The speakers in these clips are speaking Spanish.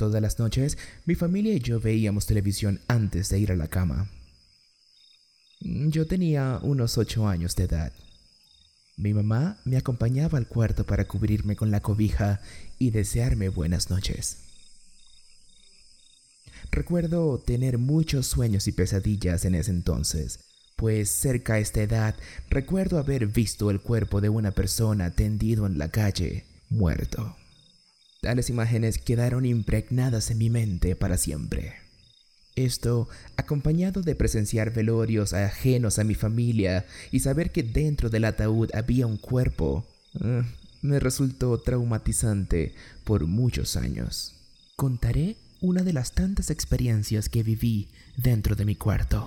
todas las noches, mi familia y yo veíamos televisión antes de ir a la cama. Yo tenía unos ocho años de edad. Mi mamá me acompañaba al cuarto para cubrirme con la cobija y desearme buenas noches. Recuerdo tener muchos sueños y pesadillas en ese entonces, pues cerca a esta edad recuerdo haber visto el cuerpo de una persona tendido en la calle, muerto. Tales imágenes quedaron impregnadas en mi mente para siempre. Esto, acompañado de presenciar velorios ajenos a mi familia y saber que dentro del ataúd había un cuerpo, eh, me resultó traumatizante por muchos años. Contaré una de las tantas experiencias que viví dentro de mi cuarto.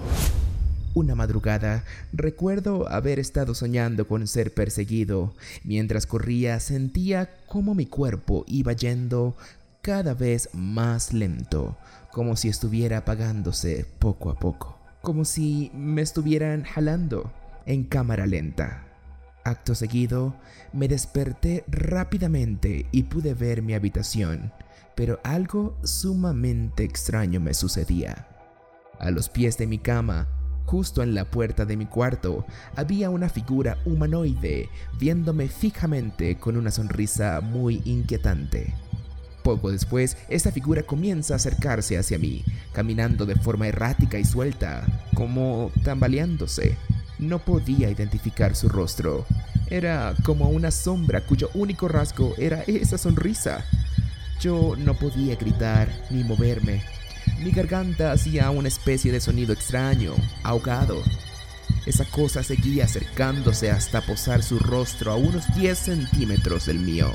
Una madrugada recuerdo haber estado soñando con ser perseguido. Mientras corría sentía cómo mi cuerpo iba yendo cada vez más lento, como si estuviera apagándose poco a poco, como si me estuvieran jalando en cámara lenta. Acto seguido, me desperté rápidamente y pude ver mi habitación, pero algo sumamente extraño me sucedía. A los pies de mi cama Justo en la puerta de mi cuarto había una figura humanoide viéndome fijamente con una sonrisa muy inquietante. Poco después, esa figura comienza a acercarse hacia mí, caminando de forma errática y suelta, como tambaleándose. No podía identificar su rostro. Era como una sombra cuyo único rasgo era esa sonrisa. Yo no podía gritar ni moverme. Mi garganta hacía una especie de sonido extraño, ahogado. Esa cosa seguía acercándose hasta posar su rostro a unos 10 centímetros del mío,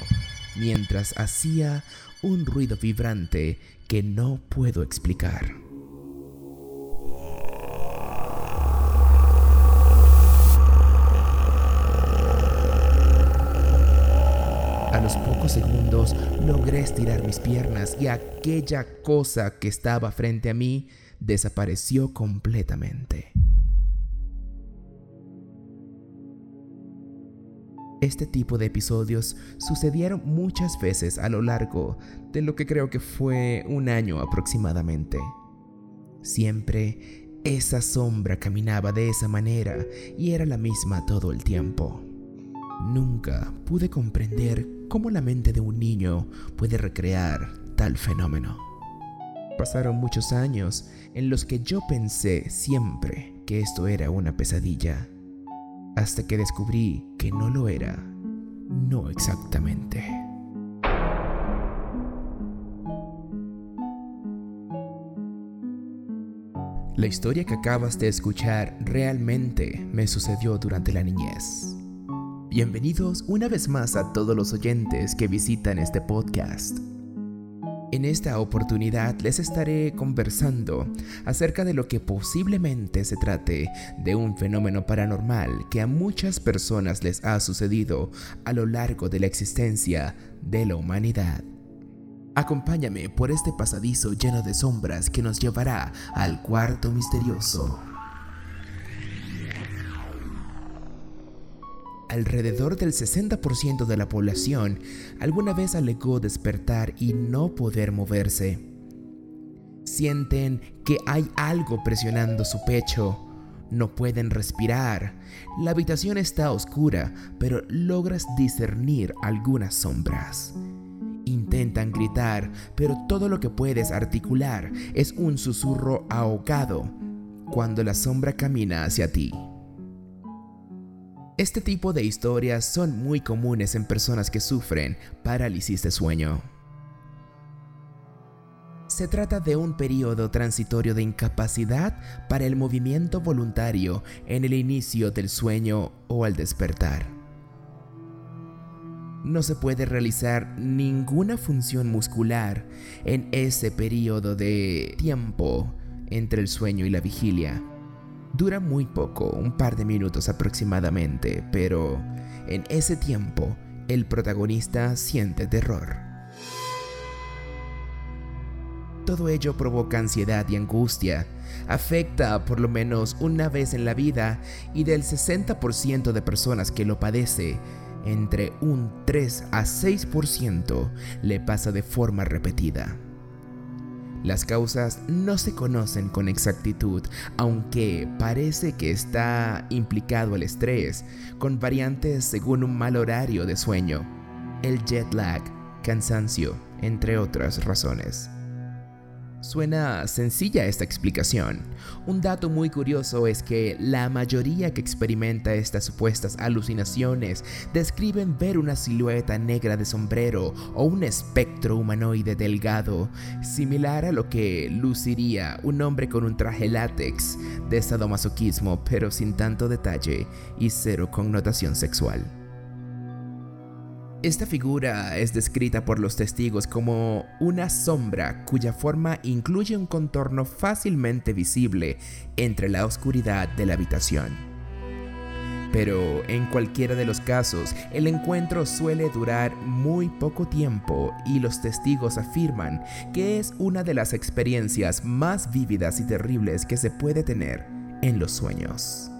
mientras hacía un ruido vibrante que no puedo explicar. A los pocos segundos logré estirar mis piernas y aquella cosa que estaba frente a mí desapareció completamente. Este tipo de episodios sucedieron muchas veces a lo largo de lo que creo que fue un año aproximadamente. Siempre esa sombra caminaba de esa manera y era la misma todo el tiempo. Nunca pude comprender cómo la mente de un niño puede recrear tal fenómeno. Pasaron muchos años en los que yo pensé siempre que esto era una pesadilla, hasta que descubrí que no lo era, no exactamente. La historia que acabas de escuchar realmente me sucedió durante la niñez. Bienvenidos una vez más a todos los oyentes que visitan este podcast. En esta oportunidad les estaré conversando acerca de lo que posiblemente se trate de un fenómeno paranormal que a muchas personas les ha sucedido a lo largo de la existencia de la humanidad. Acompáñame por este pasadizo lleno de sombras que nos llevará al cuarto misterioso. Alrededor del 60% de la población alguna vez alegó despertar y no poder moverse. Sienten que hay algo presionando su pecho. No pueden respirar. La habitación está oscura, pero logras discernir algunas sombras. Intentan gritar, pero todo lo que puedes articular es un susurro ahogado cuando la sombra camina hacia ti. Este tipo de historias son muy comunes en personas que sufren parálisis de sueño. Se trata de un periodo transitorio de incapacidad para el movimiento voluntario en el inicio del sueño o al despertar. No se puede realizar ninguna función muscular en ese periodo de tiempo entre el sueño y la vigilia. Dura muy poco, un par de minutos aproximadamente, pero en ese tiempo el protagonista siente terror. Todo ello provoca ansiedad y angustia, afecta por lo menos una vez en la vida y del 60% de personas que lo padece, entre un 3 a 6% le pasa de forma repetida. Las causas no se conocen con exactitud, aunque parece que está implicado el estrés, con variantes según un mal horario de sueño, el jet lag, cansancio, entre otras razones. Suena sencilla esta explicación. Un dato muy curioso es que la mayoría que experimenta estas supuestas alucinaciones describen ver una silueta negra de sombrero o un espectro humanoide delgado, similar a lo que luciría un hombre con un traje látex de sadomasoquismo pero sin tanto detalle y cero connotación sexual. Esta figura es descrita por los testigos como una sombra cuya forma incluye un contorno fácilmente visible entre la oscuridad de la habitación. Pero en cualquiera de los casos, el encuentro suele durar muy poco tiempo y los testigos afirman que es una de las experiencias más vívidas y terribles que se puede tener en los sueños.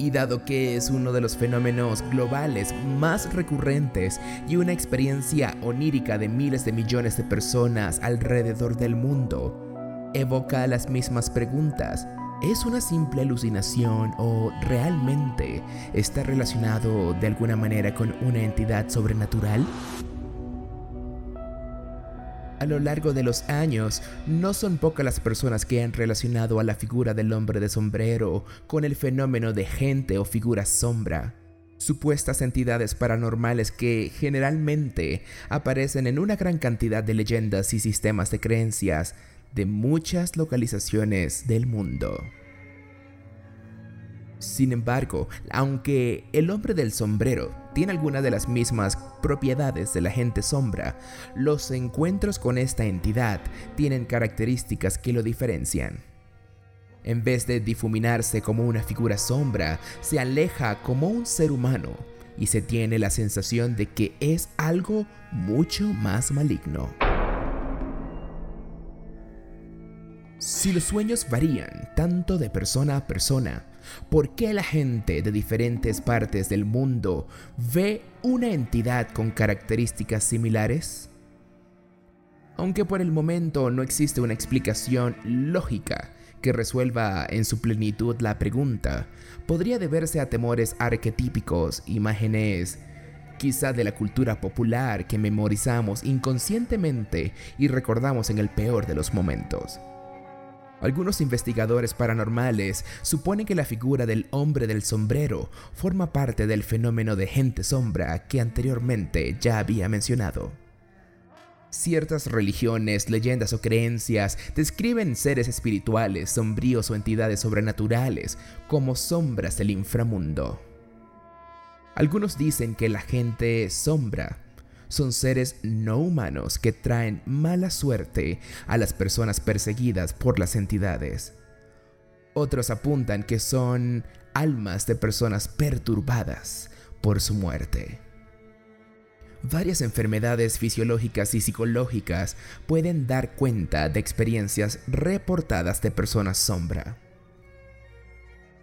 Y dado que es uno de los fenómenos globales más recurrentes y una experiencia onírica de miles de millones de personas alrededor del mundo, evoca las mismas preguntas. ¿Es una simple alucinación o realmente está relacionado de alguna manera con una entidad sobrenatural? A lo largo de los años, no son pocas las personas que han relacionado a la figura del hombre de sombrero con el fenómeno de gente o figura sombra, supuestas entidades paranormales que generalmente aparecen en una gran cantidad de leyendas y sistemas de creencias de muchas localizaciones del mundo. Sin embargo, aunque el hombre del sombrero tiene algunas de las mismas propiedades de la gente sombra, los encuentros con esta entidad tienen características que lo diferencian. En vez de difuminarse como una figura sombra, se aleja como un ser humano y se tiene la sensación de que es algo mucho más maligno. Si los sueños varían tanto de persona a persona, ¿por qué la gente de diferentes partes del mundo ve una entidad con características similares? Aunque por el momento no existe una explicación lógica que resuelva en su plenitud la pregunta, podría deberse a temores arquetípicos, imágenes quizá de la cultura popular que memorizamos inconscientemente y recordamos en el peor de los momentos. Algunos investigadores paranormales suponen que la figura del hombre del sombrero forma parte del fenómeno de gente sombra que anteriormente ya había mencionado. Ciertas religiones, leyendas o creencias describen seres espirituales, sombríos o entidades sobrenaturales como sombras del inframundo. Algunos dicen que la gente sombra son seres no humanos que traen mala suerte a las personas perseguidas por las entidades. Otros apuntan que son almas de personas perturbadas por su muerte. Varias enfermedades fisiológicas y psicológicas pueden dar cuenta de experiencias reportadas de personas sombra.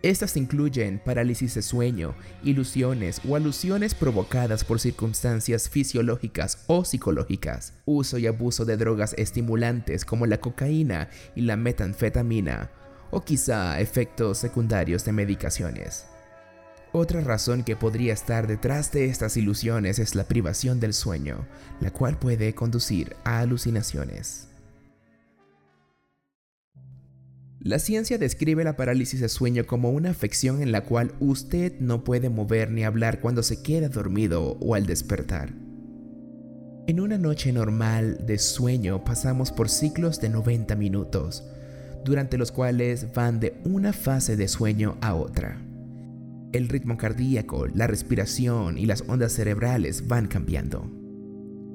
Estas incluyen parálisis de sueño, ilusiones o alusiones provocadas por circunstancias fisiológicas o psicológicas, uso y abuso de drogas estimulantes como la cocaína y la metanfetamina, o quizá efectos secundarios de medicaciones. Otra razón que podría estar detrás de estas ilusiones es la privación del sueño, la cual puede conducir a alucinaciones. La ciencia describe la parálisis de sueño como una afección en la cual usted no puede mover ni hablar cuando se queda dormido o al despertar. En una noche normal de sueño pasamos por ciclos de 90 minutos, durante los cuales van de una fase de sueño a otra. El ritmo cardíaco, la respiración y las ondas cerebrales van cambiando.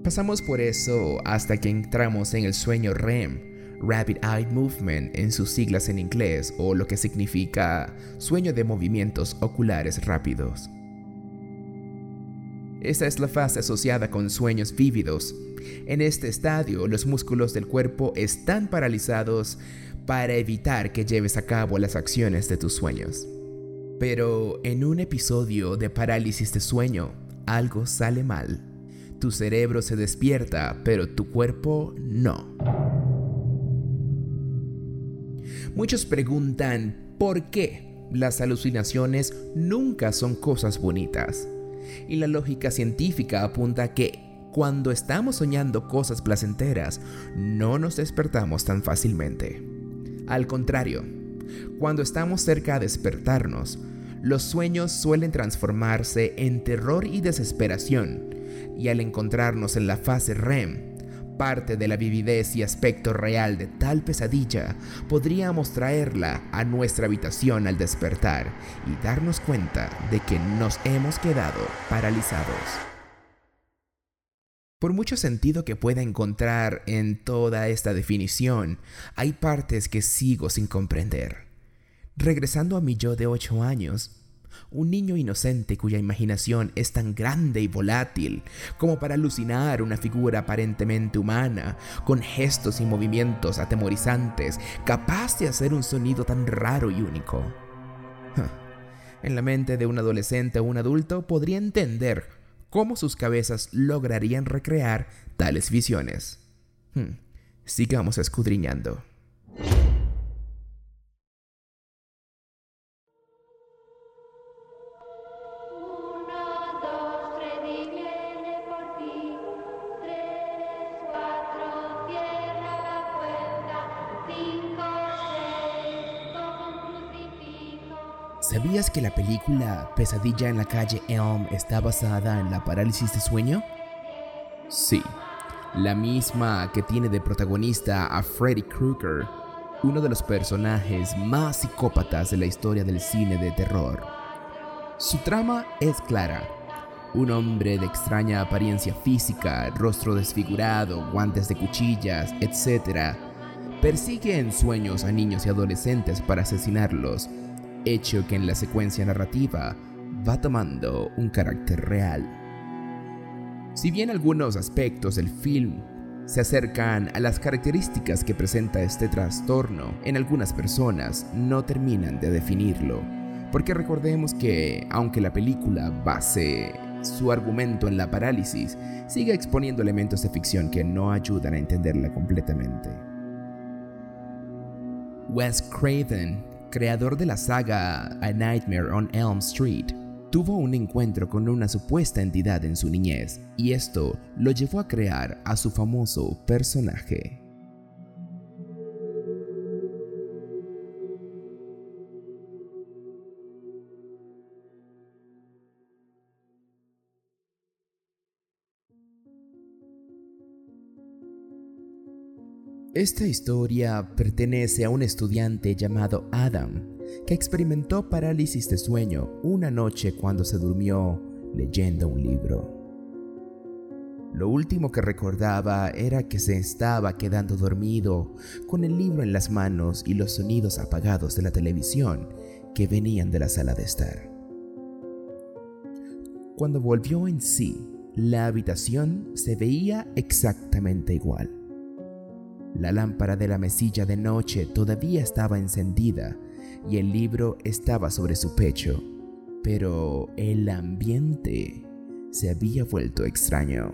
Pasamos por eso hasta que entramos en el sueño REM, Rapid Eye Movement en sus siglas en inglés o lo que significa sueño de movimientos oculares rápidos. Esta es la fase asociada con sueños vívidos, En este estadio, los músculos del cuerpo están paralizados para evitar que lleves a cabo las acciones de tus sueños. Pero en un episodio de parálisis de sueño, algo sale mal. Tu cerebro se despierta, pero tu cuerpo no. Muchos preguntan por qué las alucinaciones nunca son cosas bonitas. Y la lógica científica apunta que cuando estamos soñando cosas placenteras, no nos despertamos tan fácilmente. Al contrario, cuando estamos cerca de despertarnos, los sueños suelen transformarse en terror y desesperación, y al encontrarnos en la fase REM, parte de la vividez y aspecto real de tal pesadilla, podríamos traerla a nuestra habitación al despertar y darnos cuenta de que nos hemos quedado paralizados. Por mucho sentido que pueda encontrar en toda esta definición, hay partes que sigo sin comprender. Regresando a mi yo de 8 años, un niño inocente cuya imaginación es tan grande y volátil como para alucinar una figura aparentemente humana, con gestos y movimientos atemorizantes, capaz de hacer un sonido tan raro y único. En la mente de un adolescente o un adulto podría entender cómo sus cabezas lograrían recrear tales visiones. Hmm, sigamos escudriñando. Que la película Pesadilla en la calle Elm está basada en la parálisis de sueño? Sí, la misma que tiene de protagonista a Freddy Krueger, uno de los personajes más psicópatas de la historia del cine de terror. Su trama es clara. Un hombre de extraña apariencia física, rostro desfigurado, guantes de cuchillas, etc., persigue en sueños a niños y adolescentes para asesinarlos hecho que en la secuencia narrativa va tomando un carácter real. Si bien algunos aspectos del film se acercan a las características que presenta este trastorno, en algunas personas no terminan de definirlo, porque recordemos que, aunque la película base su argumento en la parálisis, sigue exponiendo elementos de ficción que no ayudan a entenderla completamente. Wes Craven creador de la saga A Nightmare on Elm Street, tuvo un encuentro con una supuesta entidad en su niñez y esto lo llevó a crear a su famoso personaje. Esta historia pertenece a un estudiante llamado Adam, que experimentó parálisis de sueño una noche cuando se durmió leyendo un libro. Lo último que recordaba era que se estaba quedando dormido con el libro en las manos y los sonidos apagados de la televisión que venían de la sala de estar. Cuando volvió en sí, la habitación se veía exactamente igual. La lámpara de la mesilla de noche todavía estaba encendida y el libro estaba sobre su pecho, pero el ambiente se había vuelto extraño.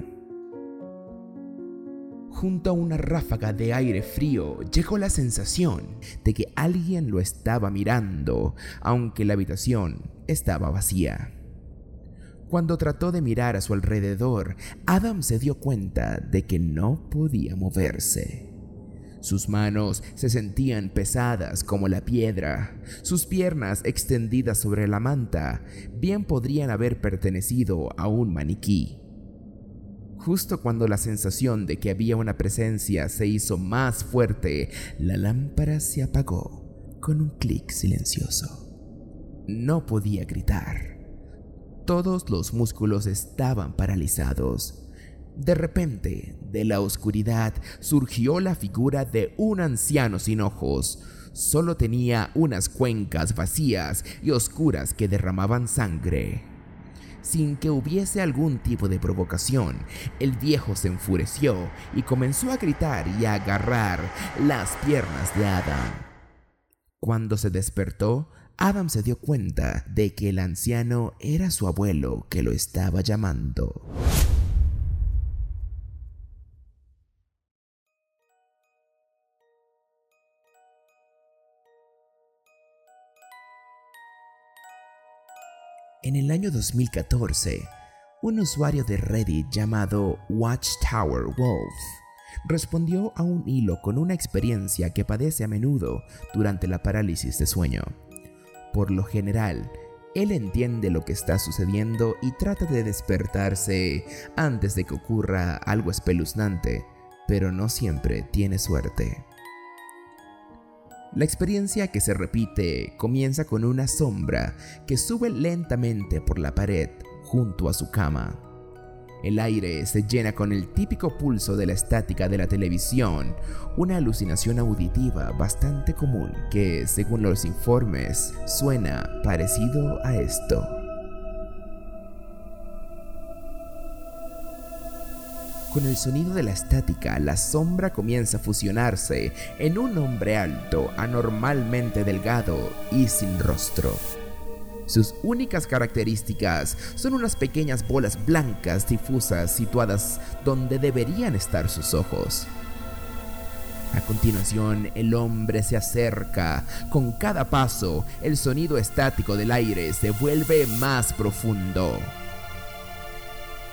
Junto a una ráfaga de aire frío llegó la sensación de que alguien lo estaba mirando, aunque la habitación estaba vacía. Cuando trató de mirar a su alrededor, Adam se dio cuenta de que no podía moverse. Sus manos se sentían pesadas como la piedra. Sus piernas extendidas sobre la manta bien podrían haber pertenecido a un maniquí. Justo cuando la sensación de que había una presencia se hizo más fuerte, la lámpara se apagó con un clic silencioso. No podía gritar. Todos los músculos estaban paralizados de repente, de la oscuridad surgió la figura de un anciano sin ojos. Solo tenía unas cuencas vacías y oscuras que derramaban sangre. sin que hubiese algún tipo de provocación. El viejo se enfureció y comenzó a gritar y a agarrar las piernas de Adam. Cuando se despertó, Adam se dio cuenta de que el anciano era su abuelo que lo estaba llamando. En el año 2014, un usuario de Reddit llamado Watchtower Wolf respondió a un hilo con una experiencia que padece a menudo durante la parálisis de sueño. Por lo general, él entiende lo que está sucediendo y trata de despertarse antes de que ocurra algo espeluznante, pero no siempre tiene suerte. La experiencia que se repite comienza con una sombra que sube lentamente por la pared junto a su cama. El aire se llena con el típico pulso de la estática de la televisión, una alucinación auditiva bastante común que, según los informes, suena parecido a esto. Con el sonido de la estática, la sombra comienza a fusionarse en un hombre alto, anormalmente delgado y sin rostro. Sus únicas características son unas pequeñas bolas blancas difusas situadas donde deberían estar sus ojos. A continuación, el hombre se acerca. Con cada paso, el sonido estático del aire se vuelve más profundo.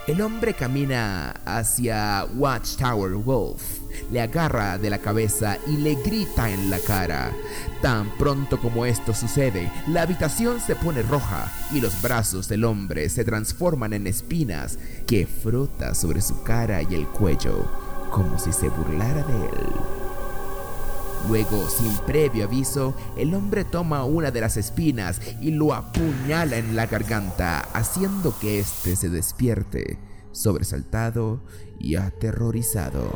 El hombre camina hacia Watchtower Wolf, le agarra de la cabeza y le grita en la cara. Tan pronto como esto sucede, la habitación se pone roja y los brazos del hombre se transforman en espinas que frota sobre su cara y el cuello, como si se burlara de él. Luego, sin previo aviso, el hombre toma una de las espinas y lo apuñala en la garganta, haciendo que éste se despierte, sobresaltado y aterrorizado.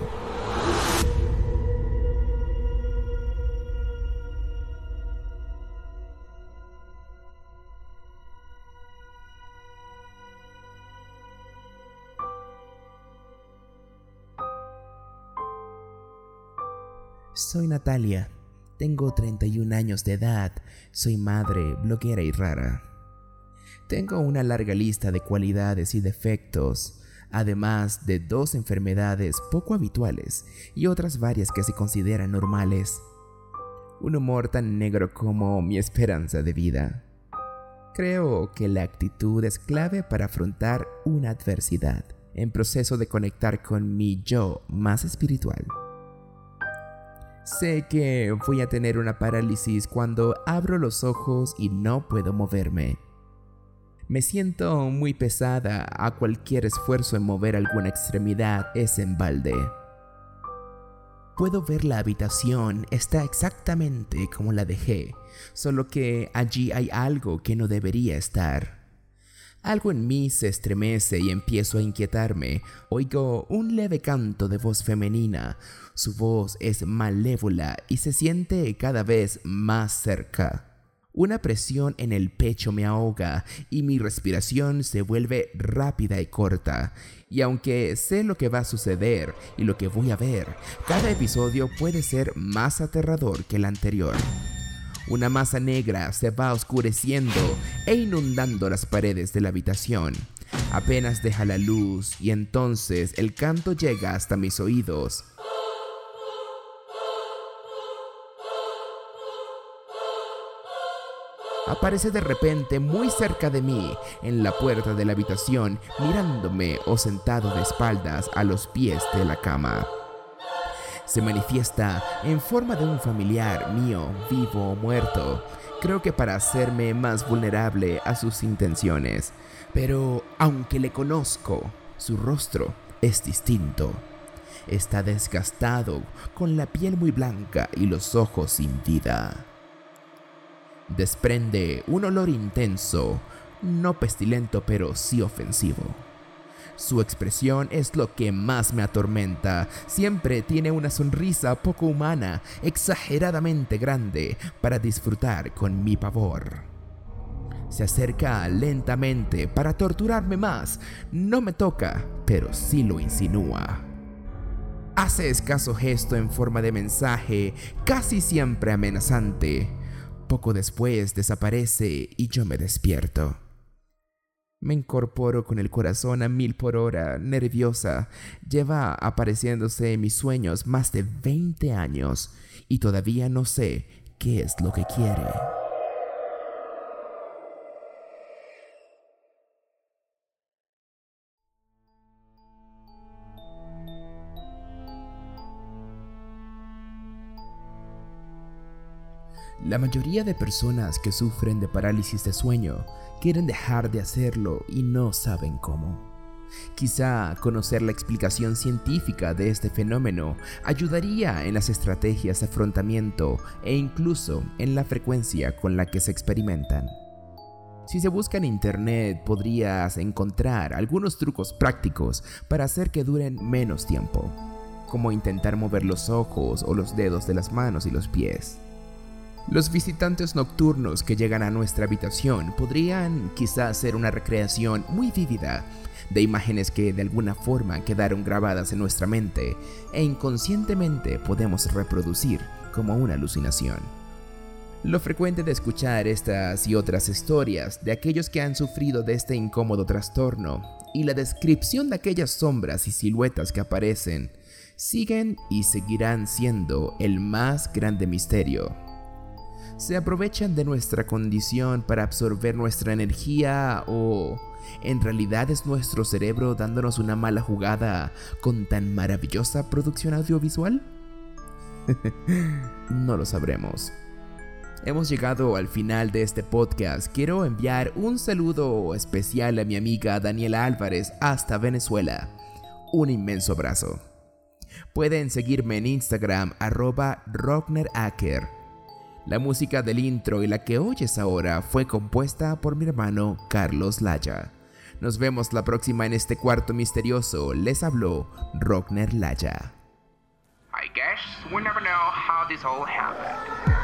Soy Natalia, tengo 31 años de edad, soy madre, bloguera y rara. Tengo una larga lista de cualidades y defectos, además de dos enfermedades poco habituales y otras varias que se consideran normales. Un humor tan negro como mi esperanza de vida. Creo que la actitud es clave para afrontar una adversidad, en proceso de conectar con mi yo más espiritual. Sé que voy a tener una parálisis cuando abro los ojos y no puedo moverme. Me siento muy pesada, a cualquier esfuerzo en mover alguna extremidad es en balde. Puedo ver la habitación, está exactamente como la dejé, solo que allí hay algo que no debería estar. Algo en mí se estremece y empiezo a inquietarme. Oigo un leve canto de voz femenina. Su voz es malévola y se siente cada vez más cerca. Una presión en el pecho me ahoga y mi respiración se vuelve rápida y corta. Y aunque sé lo que va a suceder y lo que voy a ver, cada episodio puede ser más aterrador que el anterior. Una masa negra se va oscureciendo e inundando las paredes de la habitación. Apenas deja la luz y entonces el canto llega hasta mis oídos. Aparece de repente muy cerca de mí, en la puerta de la habitación, mirándome o sentado de espaldas a los pies de la cama se manifiesta en forma de un familiar mío, vivo o muerto, creo que para hacerme más vulnerable a sus intenciones. Pero aunque le conozco, su rostro es distinto. Está desgastado, con la piel muy blanca y los ojos sin vida. Desprende un olor intenso, no pestilento pero sí ofensivo. Su expresión es lo que más me atormenta. Siempre tiene una sonrisa poco humana, exageradamente grande, para disfrutar con mi pavor. Se acerca lentamente para torturarme más. No me toca, pero sí lo insinúa. Hace escaso gesto en forma de mensaje, casi siempre amenazante. Poco después desaparece y yo me despierto. Me incorporo con el corazón a mil por hora, nerviosa. Lleva apareciéndose en mis sueños más de 20 años y todavía no sé qué es lo que quiere. La mayoría de personas que sufren de parálisis de sueño quieren dejar de hacerlo y no saben cómo. Quizá conocer la explicación científica de este fenómeno ayudaría en las estrategias de afrontamiento e incluso en la frecuencia con la que se experimentan. Si se busca en internet podrías encontrar algunos trucos prácticos para hacer que duren menos tiempo, como intentar mover los ojos o los dedos de las manos y los pies. Los visitantes nocturnos que llegan a nuestra habitación podrían quizás ser una recreación muy vívida de imágenes que de alguna forma quedaron grabadas en nuestra mente e inconscientemente podemos reproducir como una alucinación. Lo frecuente de escuchar estas y otras historias de aquellos que han sufrido de este incómodo trastorno y la descripción de aquellas sombras y siluetas que aparecen siguen y seguirán siendo el más grande misterio se aprovechan de nuestra condición para absorber nuestra energía o en realidad es nuestro cerebro dándonos una mala jugada con tan maravillosa producción audiovisual? no lo sabremos. Hemos llegado al final de este podcast. Quiero enviar un saludo especial a mi amiga Daniela Álvarez hasta Venezuela. Un inmenso abrazo. Pueden seguirme en Instagram arroba la música del intro y la que oyes ahora fue compuesta por mi hermano Carlos Laya. Nos vemos la próxima en este cuarto misterioso. Les habló Rockner Laya. I guess we never know how this all happened.